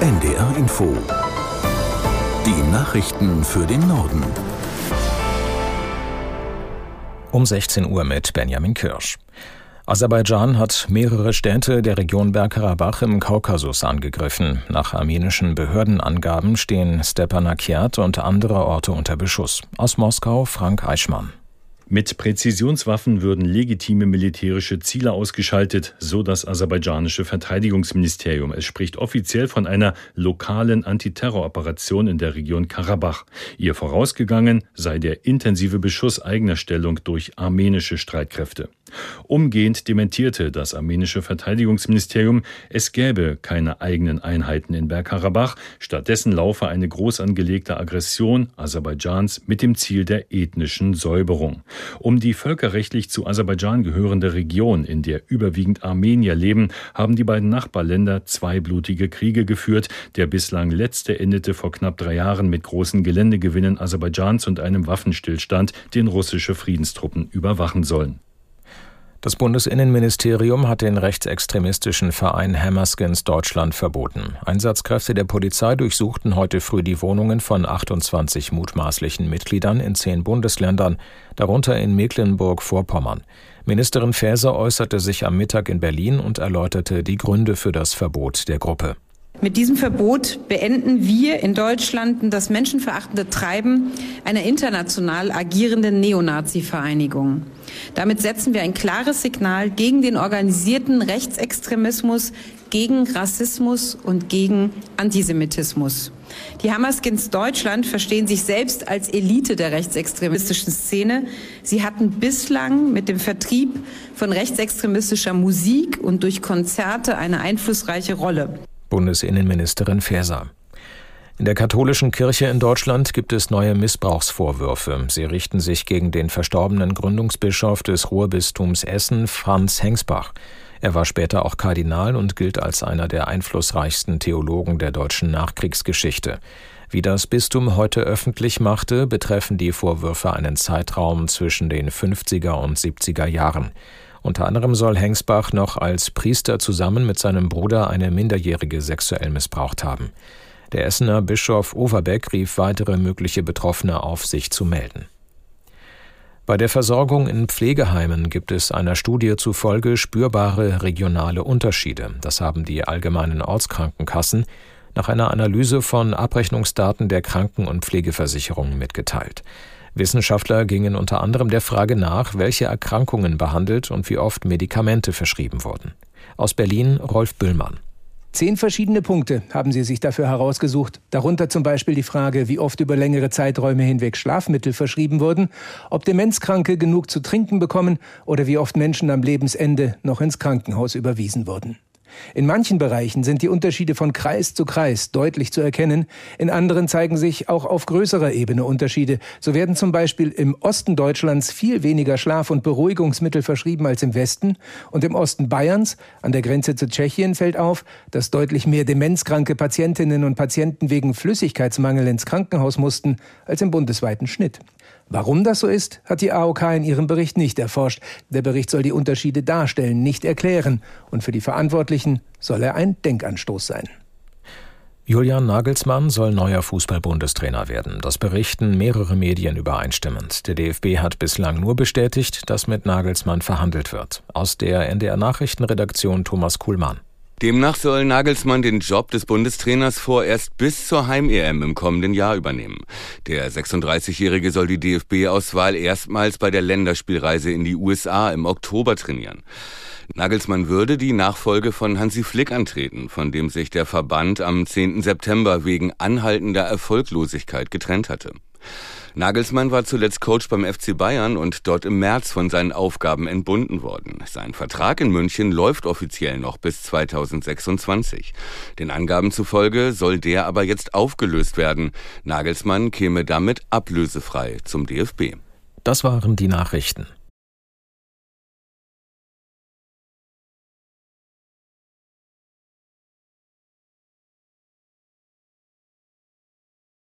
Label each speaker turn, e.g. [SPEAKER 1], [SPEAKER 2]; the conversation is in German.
[SPEAKER 1] NDR Info. Die Nachrichten für den Norden.
[SPEAKER 2] Um 16 Uhr mit Benjamin Kirsch. Aserbaidschan hat mehrere Städte der Region Bergkarabach im Kaukasus angegriffen. Nach armenischen Behördenangaben stehen Stepanakiat und andere Orte unter Beschuss. Aus Moskau Frank Eichmann.
[SPEAKER 3] Mit Präzisionswaffen würden legitime militärische Ziele ausgeschaltet, so das aserbaidschanische Verteidigungsministerium. Es spricht offiziell von einer lokalen Antiterroroperation in der Region Karabach. Ihr vorausgegangen sei der intensive Beschuss eigener Stellung durch armenische Streitkräfte. Umgehend dementierte das armenische Verteidigungsministerium, es gäbe keine eigenen Einheiten in Bergkarabach, stattdessen laufe eine groß angelegte Aggression Aserbaidschans mit dem Ziel der ethnischen Säuberung. Um die völkerrechtlich zu Aserbaidschan gehörende Region, in der überwiegend Armenier leben, haben die beiden Nachbarländer zwei blutige Kriege geführt. Der bislang letzte endete vor knapp drei Jahren mit großen Geländegewinnen Aserbaidschans und einem Waffenstillstand, den russische Friedenstruppen überwachen sollen.
[SPEAKER 2] Das Bundesinnenministerium hat den rechtsextremistischen Verein Hammerskins Deutschland verboten. Einsatzkräfte der Polizei durchsuchten heute früh die Wohnungen von 28 mutmaßlichen Mitgliedern in zehn Bundesländern, darunter in Mecklenburg-Vorpommern. Ministerin Faeser äußerte sich am Mittag in Berlin und erläuterte die Gründe für das Verbot der Gruppe.
[SPEAKER 4] Mit diesem Verbot beenden wir in Deutschland das menschenverachtende Treiben einer international agierenden Neonazi-Vereinigung. Damit setzen wir ein klares Signal gegen den organisierten Rechtsextremismus, gegen Rassismus und gegen Antisemitismus. Die Hammerskins Deutschland verstehen sich selbst als Elite der rechtsextremistischen Szene. Sie hatten bislang mit dem Vertrieb von rechtsextremistischer Musik und durch Konzerte eine einflussreiche Rolle.
[SPEAKER 2] Bundesinnenministerin Faeser. In der katholischen Kirche in Deutschland gibt es neue Missbrauchsvorwürfe. Sie richten sich gegen den verstorbenen Gründungsbischof des Ruhrbistums Essen, Franz Hengsbach. Er war später auch Kardinal und gilt als einer der einflussreichsten Theologen der deutschen Nachkriegsgeschichte. Wie das Bistum heute öffentlich machte, betreffen die Vorwürfe einen Zeitraum zwischen den 50er und 70er Jahren. Unter anderem soll Hengsbach noch als Priester zusammen mit seinem Bruder eine Minderjährige sexuell missbraucht haben. Der Essener Bischof Overbeck rief weitere mögliche Betroffene auf, sich zu melden. Bei der Versorgung in Pflegeheimen gibt es einer Studie zufolge spürbare regionale Unterschiede. Das haben die allgemeinen Ortskrankenkassen nach einer Analyse von Abrechnungsdaten der Kranken- und Pflegeversicherungen mitgeteilt. Wissenschaftler gingen unter anderem der Frage nach, welche Erkrankungen behandelt und wie oft Medikamente verschrieben wurden. Aus Berlin Rolf Büllmann.
[SPEAKER 5] Zehn verschiedene Punkte haben sie sich dafür herausgesucht. Darunter zum Beispiel die Frage, wie oft über längere Zeiträume hinweg Schlafmittel verschrieben wurden, ob Demenzkranke genug zu trinken bekommen oder wie oft Menschen am Lebensende noch ins Krankenhaus überwiesen wurden. In manchen Bereichen sind die Unterschiede von Kreis zu Kreis deutlich zu erkennen, in anderen zeigen sich auch auf größerer Ebene Unterschiede. So werden zum Beispiel im Osten Deutschlands viel weniger Schlaf- und Beruhigungsmittel verschrieben als im Westen und im Osten Bayerns, an der Grenze zu Tschechien, fällt auf, dass deutlich mehr demenzkranke Patientinnen und Patienten wegen Flüssigkeitsmangel ins Krankenhaus mussten als im bundesweiten Schnitt. Warum das so ist, hat die AOK in ihrem Bericht nicht erforscht. Der Bericht soll die Unterschiede darstellen, nicht erklären. Und für die Verantwortlichen soll er ein Denkanstoß sein.
[SPEAKER 2] Julian Nagelsmann soll neuer Fußball-Bundestrainer werden. Das berichten mehrere Medien übereinstimmend. Der DFB hat bislang nur bestätigt, dass mit Nagelsmann verhandelt wird. Aus der NDR Nachrichtenredaktion Thomas Kuhlmann.
[SPEAKER 6] Demnach soll Nagelsmann den Job des Bundestrainers vorerst bis zur Heim-EM im kommenden Jahr übernehmen. Der 36-Jährige soll die DFB-Auswahl erstmals bei der Länderspielreise in die USA im Oktober trainieren. Nagelsmann würde die Nachfolge von Hansi Flick antreten, von dem sich der Verband am 10. September wegen anhaltender Erfolglosigkeit getrennt hatte. Nagelsmann war zuletzt Coach beim FC Bayern und dort im März von seinen Aufgaben entbunden worden. Sein Vertrag in München läuft offiziell noch bis 2026. Den Angaben zufolge soll der aber jetzt aufgelöst werden. Nagelsmann käme damit ablösefrei zum DFB.
[SPEAKER 2] Das waren die Nachrichten.